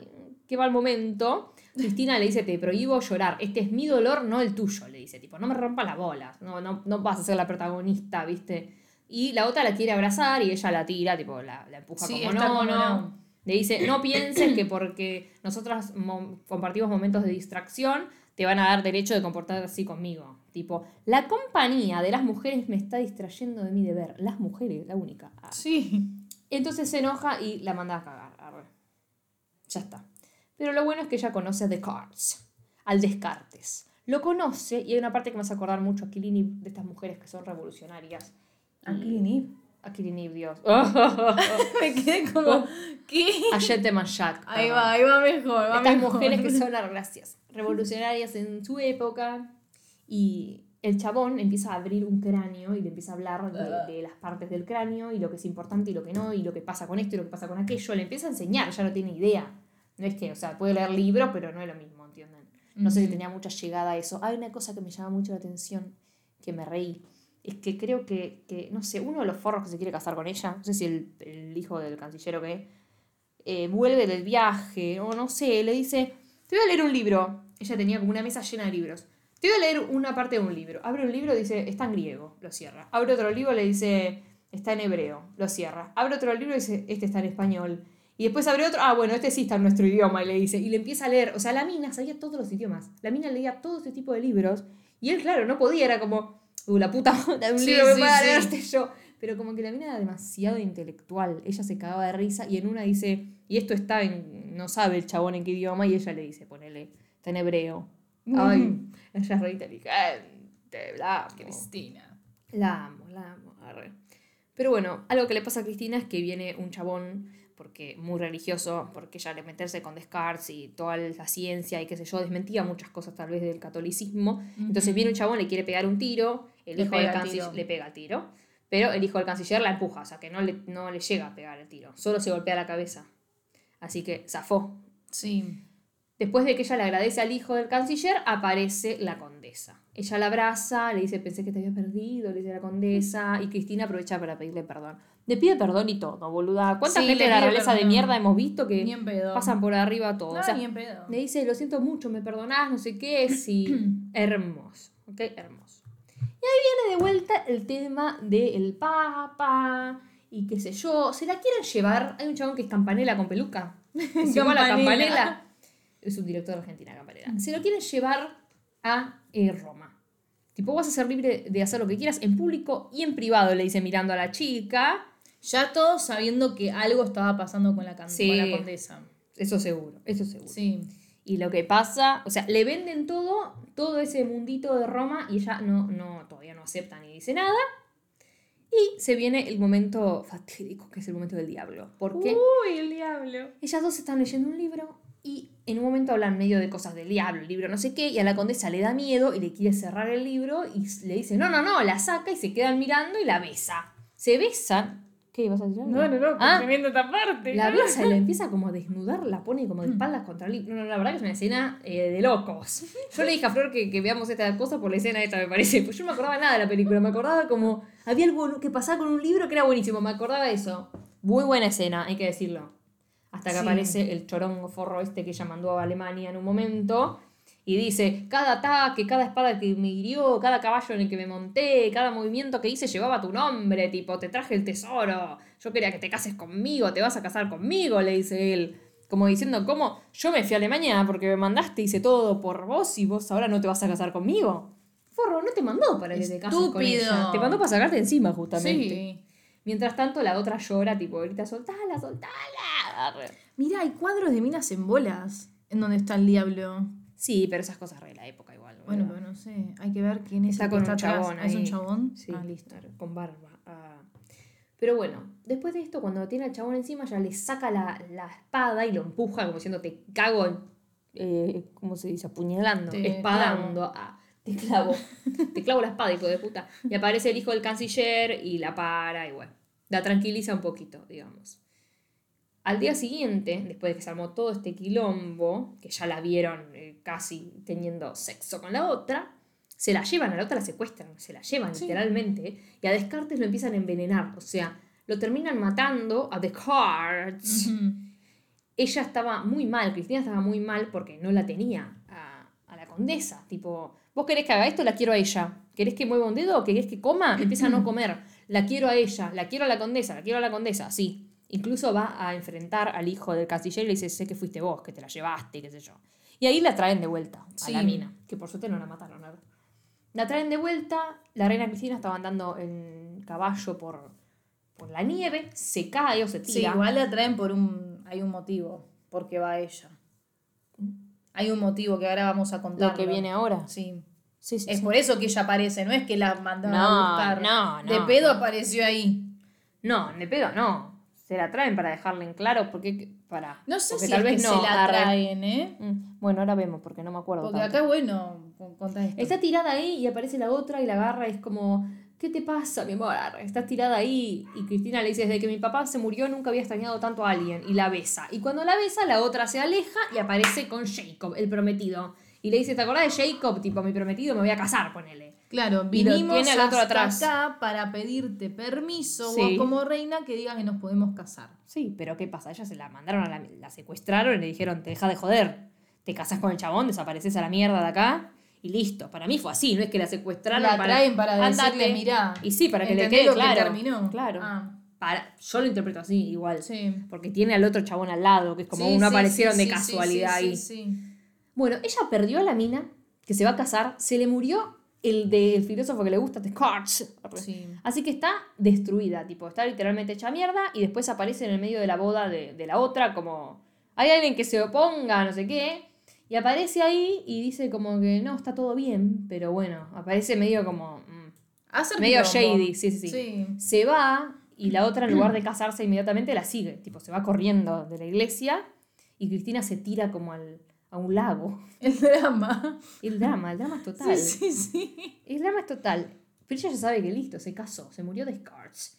qué mal momento. Cristina le dice, te prohíbo llorar, este es mi dolor, no el tuyo, le dice, tipo, no me rompas las bolas, no, no, no vas a ser la protagonista, ¿viste? Y la otra la quiere abrazar y ella la tira, tipo, la, la empuja Sí, como no, como no. no. Le dice, no pienses que porque nosotras mo- compartimos momentos de distracción, te van a dar derecho de comportarte así conmigo. Tipo, la compañía de las mujeres me está distrayendo de mi deber. Las mujeres, la única. Ah. Sí. Entonces se enoja y la manda a cagar. arre. Ya está. Pero lo bueno es que ella conoce a Descartes, al Descartes. Lo conoce y hay una parte que me hace acordar mucho a Killing Eve, de estas mujeres que son revolucionarias. A Clini. A Killing Eve, Dios. Me quedé como, ¿qué? a Gentleman Jack. Ahí va, ahí va mejor, va Estas mejor. mujeres que son, gracias, revolucionarias en su época. Y el chabón empieza a abrir un cráneo y le empieza a hablar de, de las partes del cráneo y lo que es importante y lo que no, y lo que pasa con esto y lo que pasa con aquello. Le empieza a enseñar, ya no tiene idea. No es que, o sea, puede leer libros, pero no es lo mismo, ¿entienden? No sé si tenía mucha llegada a eso. Hay una cosa que me llama mucho la atención, que me reí. Es que creo que, que, no sé, uno de los forros que se quiere casar con ella, no sé si el, el hijo del canciller o qué, eh, vuelve del viaje, o no sé, le dice, te voy a leer un libro. Ella tenía como una mesa llena de libros. Te voy a leer una parte de un libro. Abre un libro, dice, está en griego, lo cierra. Abre otro libro, le dice, está en hebreo, lo cierra. Abre otro libro dice, este está en español. Y después abre otro, ah, bueno, este sí está en nuestro idioma, y le dice. Y le empieza a leer. O sea, la mina sabía todos los idiomas. La mina leía todo ese tipo de libros. Y él, claro, no podía, era como, uh, la puta madre, un Sí, libro que sí, sí. leerte yo. Pero como que la mina era demasiado intelectual. Ella se cagaba de risa y en una dice, y esto está en, no sabe el chabón en qué idioma, y ella le dice, ponele, está en hebreo. Ay, ella es re inteligente, la amo. Cristina. La amo, la amo. arre. Pero bueno, algo que le pasa a Cristina es que viene un chabón, porque muy religioso, porque ella al meterse con Descartes y toda la ciencia y qué sé yo, desmentía muchas cosas tal vez del catolicismo. Entonces viene un chabón, le quiere pegar un tiro, el Le hijo del el canciller le pega el tiro, pero el hijo del canciller la empuja, o sea que no le, no le llega a pegar el tiro, solo se golpea la cabeza. Así que zafó. Sí. Después de que ella le agradece al hijo del canciller, aparece la condesa. Ella la abraza, le dice, pensé que te había perdido, le dice la condesa, y Cristina aprovecha para pedirle perdón. Le pide perdón y todo, boluda. ¿Cuánta Sí, gente de la realeza de mierda hemos visto que pasan por arriba todo? No, o sea, le dice, lo siento mucho, me perdonás, no sé qué, sí, hermoso, ¿ok? Hermoso. Y ahí viene de vuelta el tema del papa y qué sé yo. ¿Se la quieren llevar? Hay un chabón que es campanela con peluca. Se llama la campanela. Es un director de Argentina, campanela. Se lo quieren llevar a eh, Roma. Tipo, vas a ser libre de hacer lo que quieras en público y en privado, le dice mirando a la chica. Ya todos sabiendo que algo estaba pasando con la, can- Sí. con la condesa. Eso seguro, eso seguro. Sí. Y lo que pasa, o sea, le venden todo, todo ese mundito de Roma y ella no, no, todavía no acepta ni dice nada. Y se viene el momento fatídico, que es el momento del diablo. Porque Uy, el diablo. ellas dos están leyendo un libro y en un momento hablan medio de cosas del diablo, el libro no sé qué, y a la condesa le da miedo y le quiere cerrar el libro y le dice, no, no, no, la saca y se quedan mirando y la besa. Se besan. ¿Qué ibas a decir? No, no, no, Ah, tremenda esta parte. la besa y la empieza como a desnudar, la pone como de espaldas contra el libro. No, no, la verdad que es una escena eh, de locos. Yo le dije a Flor que, que veamos esta cosa por la escena esta, me parece. Pues yo no me acordaba nada de la película, me acordaba como. Había algo que pasaba con un libro que era buenísimo, me acordaba de eso. Muy buena escena, hay que decirlo. Hasta que Sí. aparece el chorongo forro este que ella mandó a Alemania en un momento. Y dice, cada ataque, cada espada que me hirió, cada caballo en el que me monté, cada movimiento que hice llevaba tu nombre, tipo, te traje el tesoro, yo quería que te cases conmigo, te vas a casar conmigo, le dice él. Como diciendo, ¿cómo? Yo me fui a Alemania porque me mandaste, hice todo por vos y vos ahora no te vas a casar conmigo. Forro, no te mandó para que te cases con Estúpido. ella. Te mandó para sacarte encima, justamente. Sí. Mientras tanto, la otra llora, tipo, grita, soltala, soltala. Mira, hay cuadros de minas en bolas en donde está el diablo. Sí, pero esas cosas re de la época igual. Bueno, pero no sé, hay que ver quién es Está el que con está un atrás. chabón ¿Ah, ¿Es un ahí. chabón? Sí, Ah, listo. claro, con barba. Ah. Pero bueno, después de esto, cuando tiene al chabón encima, ya le saca la, la espada y lo empuja como diciendo, te cago eh, ¿cómo se dice? Apuñalando, Te espadando. Ah, te clavo. te clavo la espada, hijo de puta. Y aparece el hijo del canciller y la para y bueno, la tranquiliza un poquito, digamos. Al día siguiente, después de que se armó todo este quilombo, que ya la vieron eh, casi teniendo sexo con la otra, se la llevan, a la otra la secuestran, se la llevan Sí. literalmente, y a Descartes lo empiezan a envenenar, o sea, lo terminan matando a Descartes. Ella estaba muy mal, Cristina estaba muy mal porque no la tenía a, a la condesa, tipo, vos querés que haga esto, la quiero a ella, querés que mueva un dedo, querés que coma, empieza a no comer, la quiero a ella, la quiero a la condesa, la quiero a la condesa, sí. Incluso va a enfrentar al hijo del canciller y le dice, sé que fuiste vos, que te la llevaste, qué sé yo. Y ahí la traen de vuelta a Sí. la mina, que por suerte no la mataron. ¿no? La traen de vuelta, la reina Cristina estaba andando en caballo por, por la nieve, se cae o se Sí, tira. igual la traen por un. Hay un motivo. Porque va ella. Hay un motivo que ahora vamos a contar. Lo que viene ahora. Sí. Sí, sí, Es sí. por eso que ella aparece, no es que la mandaron No, a buscar. no, no, De pedo apareció ahí. No, de pedo no. Se la traen para dejarle en claro porque para. No sé porque si tal vez que no, se la arre. traen, ¿eh? Mm, Bueno, ahora vemos porque no me acuerdo. Porque tanto. acá, bueno, con- contá esto. Está tirada ahí y aparece la otra y la agarra y es como, ¿qué te pasa, mi amor? Estás tirada ahí y Cristina le dice, desde que mi papá se murió nunca había extrañado tanto a alguien y la besa. Y cuando la besa, la otra se aleja y aparece con Jacob, el prometido. Y le dice, ¿te acordás de Jacob? Tipo, mi prometido, me voy a casar, ponele. Claro, vinimos tiene hasta atrás. acá para pedirte permiso Sí. vos como reina que digas que nos podemos casar. Sí, pero ¿qué pasa? Ella se la mandaron a la, la secuestraron y le dijeron, te deja de joder. Te casas con el chabón, desapareces a la mierda de acá y listo. Para mí fue así, no es que la secuestraron La traen para Ándate. decirle, mirá. Y sí, para que le ¿entendés quede lo que claro. terminó? Claro. Ah, Para, yo lo interpreto así, igual. sí. Porque tiene al otro chabón al lado, que es como Sí, uno sí, aparecieron de casualidad sí, ahí. sí, sí. Bueno, ella perdió a la mina, que se va a casar, se le murió el del filósofo que le gusta, Descartes. Sí. Así que está destruida, tipo, está literalmente hecha mierda y después aparece en el medio de la boda de, de la otra como, hay alguien que se oponga, no sé qué, y aparece ahí y dice como que no, está todo bien, pero bueno, aparece medio como... mm, Hacer medio quilombo. shady, sí, sí, Sí. Se va y la otra en lugar de casarse inmediatamente la sigue, tipo, se va corriendo de la iglesia y Cristina se tira como al, a un lago. El drama. El drama, el drama es total. Sí, sí, sí. El drama es total. Pero ella ya sabe que listo, se casó, se murió de Descartes.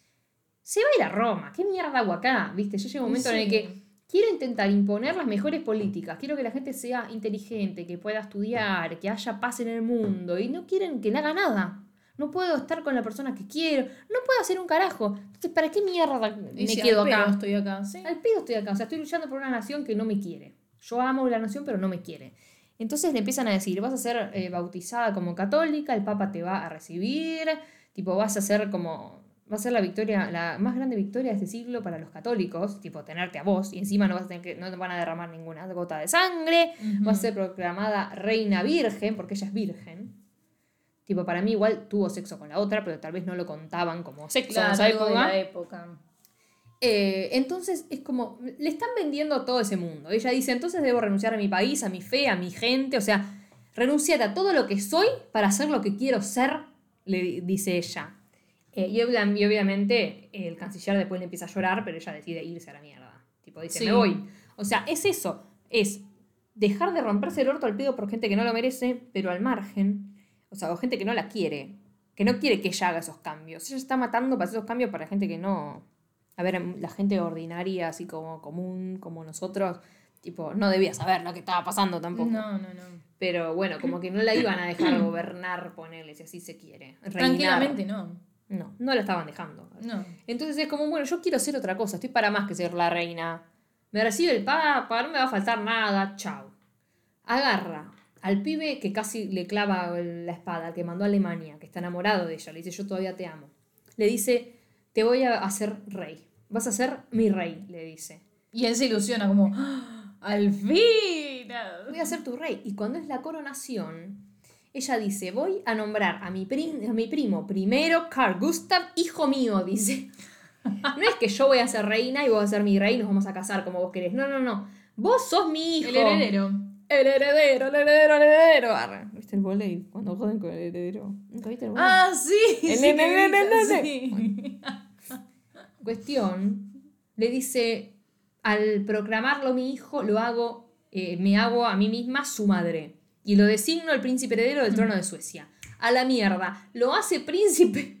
Se va a ir a Roma. ¿Qué mierda hago acá? ¿Viste? Ya llega un momento en el que quiero intentar imponer las mejores políticas. Quiero que la gente sea inteligente, que pueda estudiar, que haya paz en el mundo. Y no quieren que le haga nada. No puedo estar con la persona que quiero. No puedo hacer un carajo. Entonces, ¿para qué mierda Y me si quedo al pedo acá? estoy acá. Sí. Al pedo estoy acá. O sea, estoy luchando por una nación que no me quiere. Yo amo la nación, pero no me quiere. Entonces le empiezan a decir, vas a ser eh, bautizada como católica, el Papa te va a recibir, tipo, vas a ser como, va a ser la victoria, la más grande victoria de este siglo para los católicos, tipo, tenerte a vos, y encima no vas a tener que, no te van a derramar ninguna gota de sangre, vas a ser proclamada reina virgen, porque ella es virgen. Tipo, para mí igual tuvo sexo con la otra, pero tal vez no lo contaban como sexo en Claro, de la época. Eh, entonces es como, le están vendiendo todo ese mundo. Ella dice, entonces debo renunciar a mi país, a mi fe, a mi gente, o sea, renunciar a todo lo que soy para hacer lo que quiero ser, le di- dice ella. Eh, y, obvia- y obviamente el canciller después le empieza a llorar, pero ella decide irse a la mierda. Tipo, dice, Sí. me voy. O sea, es eso, es dejar de romperse el orto al pedo por gente que no lo merece, pero al margen, o sea, o gente que no la quiere, que no quiere que ella haga esos cambios. Ella está matando para hacer esos cambios para gente que no... A ver, la gente ordinaria, así como común, como nosotros, tipo, no debía saber lo que estaba pasando tampoco. No, no, no. Pero bueno, como que no la iban a dejar gobernar, ponerle, si así se quiere. reinar. Tranquilamente no. No, no la estaban dejando. No. Entonces es como, bueno, yo quiero ser otra cosa, estoy para más que ser la reina. Me recibe el papa, no me va a faltar nada, chao. Agarra al pibe que casi le clava la espada, que mandó a Alemania, que está enamorado de ella, le dice, yo todavía te amo. Le dice, te voy a hacer rey, vas a ser mi rey, le dice. Y él se ilusiona como, ¡Ah! al fin. Voy a ser tu rey. Y cuando es la coronación, ella dice, voy a nombrar a mi, prim- a mi primo primero, Carl Gustav, hijo mío, dice. No es que yo voy a ser reina y vos vas a ser mi rey y nos vamos a casar como vos querés. No, no, no. Vos sos mi hijo. El heredero. El heredero, el heredero, el heredero. ¿Viste el volei? Cuando joden con el heredero. ¿Nunca viste el volei? Ah, sí. El sí, que nene, grita, nene. sí. Cuestión. Le dice, al proclamarlo mi hijo, lo hago, eh, me hago a mí misma su madre. Y lo designo el príncipe heredero del trono de Suecia. A la mierda. Lo hace príncipe.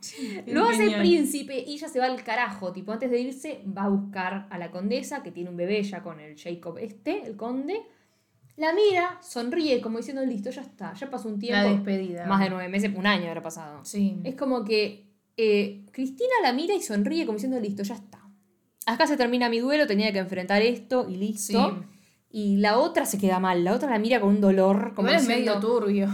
Lo hace Genial. príncipe y ella se va al carajo. Tipo, antes de irse, va a buscar a la condesa, que tiene un bebé ya con el Jacob este, el conde. La mira, sonríe, como diciendo, listo, ya está, ya pasó un tiempo. La despedida. Más de nueve meses, un año habrá pasado. Sí. Es como que eh, Cristina la mira y sonríe como diciendo, listo, ya está. Acá se termina mi duelo, tenía que enfrentar esto y listo. Sí. Y la otra se queda mal, la otra la mira con un dolor. Como Igual es diciendo, medio turbio.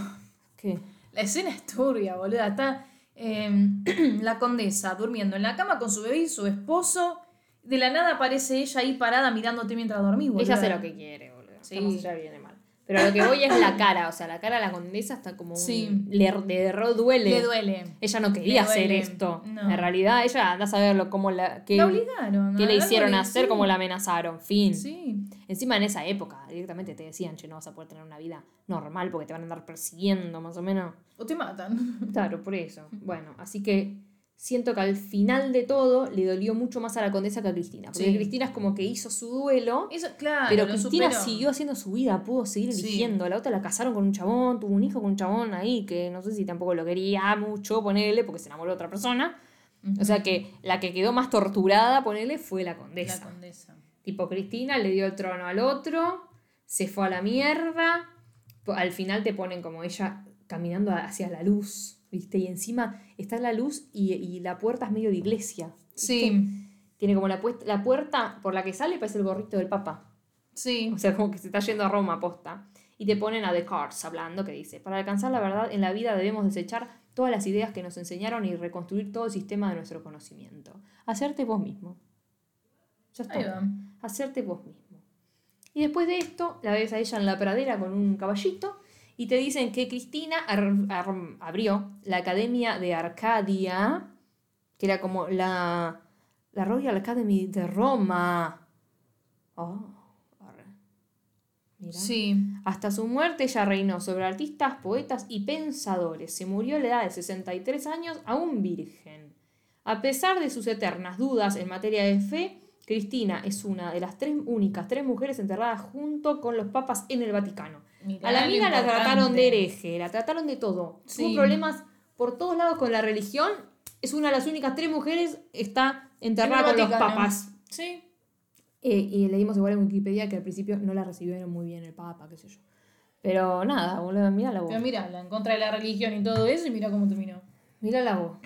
¿Qué? La escena es turbia, boluda. Está eh, la condesa durmiendo en la cama con su bebé y su esposo. De la nada aparece ella ahí parada mirándote mientras dormís, boluda. Ella hace lo que quiere, boludo. Sí. Ya viene mal. Pero lo que voy es la cara, o sea, la cara de la condesa está como un- Sí. le, le duele. Le duele. Ella no quería hacer esto. No. En realidad, ella anda a saberlo cómo la. qué- La obligaron. qué le hicieron hacer, sí. cómo la amenazaron. Fin. Sí. Encima en esa época, directamente te decían, che, no vas a poder tener una vida normal porque te van a andar persiguiendo, más o menos. O te matan. Claro, por eso. Bueno, así que siento que al final de todo le dolió mucho más a la condesa que a Cristina. Porque Sí. Cristina es como que hizo su duelo, Eso, claro. pero Cristina superó. siguió haciendo su vida, pudo seguir Sí. eligiendo. La otra la casaron con un chabón, tuvo un hijo con un chabón ahí que no sé si tampoco lo quería mucho, ponerle, porque se enamoró de otra persona. O sea que la que quedó más torturada, ponele, fue la condesa. La condesa. Tipo, Cristina le dio el trono al otro, se fue a la mierda. Al final te ponen como ella caminando hacia la luz, ¿viste? Y encima está la luz y, y la puerta es medio de iglesia. ¿viste? Sí. Tiene como la, puerta por la que sale parece el gorrito del Papa. Sí. O sea, como que se está yendo a Roma posta. Y te ponen a Descartes hablando que dice, para alcanzar la verdad en la vida debemos desechar todas las ideas que nos enseñaron y reconstruir todo el sistema de nuestro conocimiento. Hacerte vos mismo. Ya está hacerte vos mismo. Y después de esto, la ves a ella en la pradera con un caballito y te dicen que Cristina abrió la Academia de Arcadia, que era como la, la Royal Academy de Roma. Oh. Mira. Sí. Hasta su muerte ella reinó sobre artistas, poetas y pensadores. Se murió a la edad de 63 años, aún virgen. A pesar de sus eternas dudas en materia de fe, Cristina es una de las tres únicas tres mujeres enterradas junto con los papas en el Vaticano. Mirá a la lo mina la trataron de hereje, la trataron de todo. Sí. Tuvo problemas por todos lados con la religión. Es una de las únicas tres mujeres está enterrada con los papas. Sí. Eh, y leímos igual en Wikipedia que al principio no la recibieron muy bien el Papa, qué sé yo. Pero nada, boludo, mira la voz. Pero mírala, en contra de la religión y todo eso, y mira cómo terminó. Mira la voz.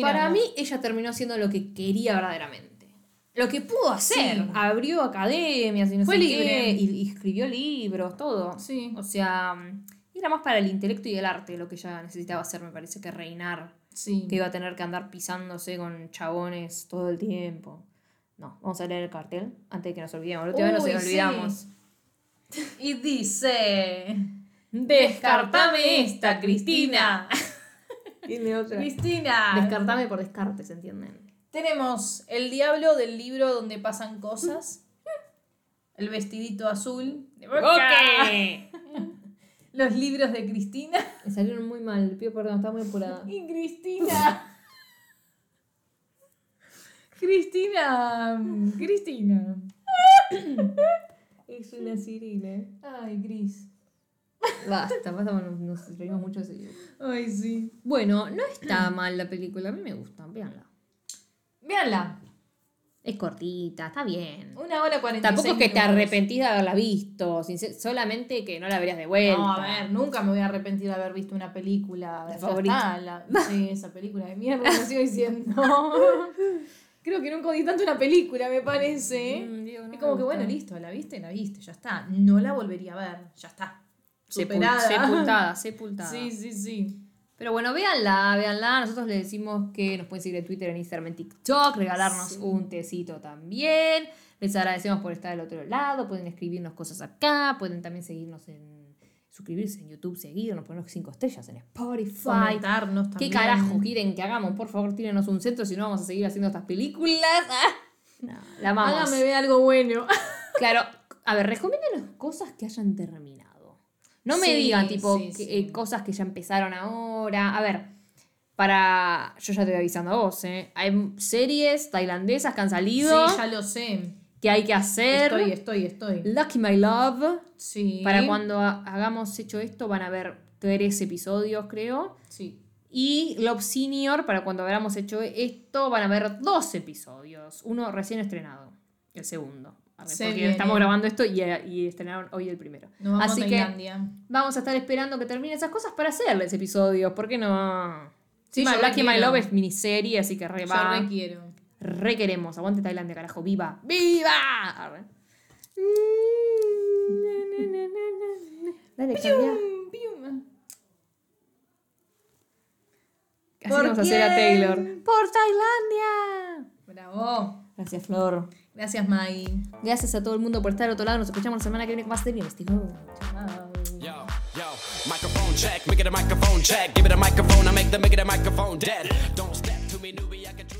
Para mí, ella terminó haciendo lo que quería verdaderamente. Lo que pudo hacer. Sí. Abrió academias y no Fue sé libre. qué, y, y escribió libros, todo. Sí. O sea, era más para el intelecto y el arte lo que ella necesitaba hacer, me parece, que reinar. Sí. Que iba a tener que andar pisándose con chabones todo el tiempo. No, vamos a leer el cartel antes de que nos olvidemos. La última vez nos sí. olvidamos. Y dice. Descartame esta, Cristina. Tiene otra. Cristina. Descartame por descarte, ¿se entienden? Tenemos el diablo del libro donde pasan cosas. El vestidito azul. de Boca. Los libros de Cristina. Me salieron muy mal, pido perdón, estaba muy apurada. Y Cristina. Cristina. Cristina. Es una sirena. Ay, Cris. Basta, basta, nos, nos reímos mucho de ese libro. Ay, sí. Bueno, no está mal la película, a mí me gusta, véanla. Véanla. Es cortita, está bien. Una hora cuarenta Tampoco es que te arrepentís de haberla visto, solamente que no la verías de vuelta. No, a ver, nunca me voy a arrepentir de haber visto una película. La favorita. la- sí, esa película de mierda, lo sigo diciendo. Creo que nunca odi tanto una película, me parece. Mm, no es como que, bueno, listo, la viste, la viste, ya está. No la volvería a ver, ya está. Superada. sepultada, sepultada. Sí, sí, sí. Pero bueno, véanla, véanla. Nosotros les decimos que nos pueden seguir en Twitter, en Instagram, en TikTok, regalarnos un tecito también. Les agradecemos por estar del otro lado. Pueden escribirnos cosas acá. Pueden también seguirnos en suscribirse en YouTube, seguirnos, ponernos cinco estrellas en Spotify. Comentarnos ¿Qué también. carajo quieren que hagamos? Por favor, tírenos un centro, si no vamos a seguir haciendo estas películas. Ah, no, la amamos. Hágame ver algo bueno. Claro, a ver, recomiéndenos cosas que hayan terminado. No me Sí, digan, tipo, sí, que- eh, cosas que ya empezaron ahora. A ver, para. Yo ya te voy avisando a vos, ¿eh? Hay series tailandesas que han salido Sí, ya lo sé. que hay que hacer. Estoy, estoy, estoy. Lucky My Love. Sí. Para cuando ha- hagamos hecho esto, van a haber tres episodios, creo. Sí. Y Love Senior, para cuando habramos hecho esto, van a haber dos episodios. Uno recién estrenado, el segundo. Porque viene. estamos grabando esto y, y estrenaron hoy el primero. Nos vamos Así a que vamos a estar esperando que termine esas cosas para hacerles episodios. ¿Por qué no? Sí, Lucky My requiero. Love es miniserie, así que re Yo va. requiero. Re queremos. Aguante Tailandia, carajo. ¡Viva! ¡Viva! Arre. Dale, cambia. Así ¿Por vamos a hacer a? Taylor. ¡Por Tailandia! Bravo. Gracias, Flor. Gracias, Mai. Gracias a todo el mundo por estar al otro lado. Nos escuchamos la semana que viene con más de Investigó. Chao. Yo, yo, microphone check, make it a microphone check. Give it a microphone, I make the make it a microphone dead. Don't step to me, newbie, I can.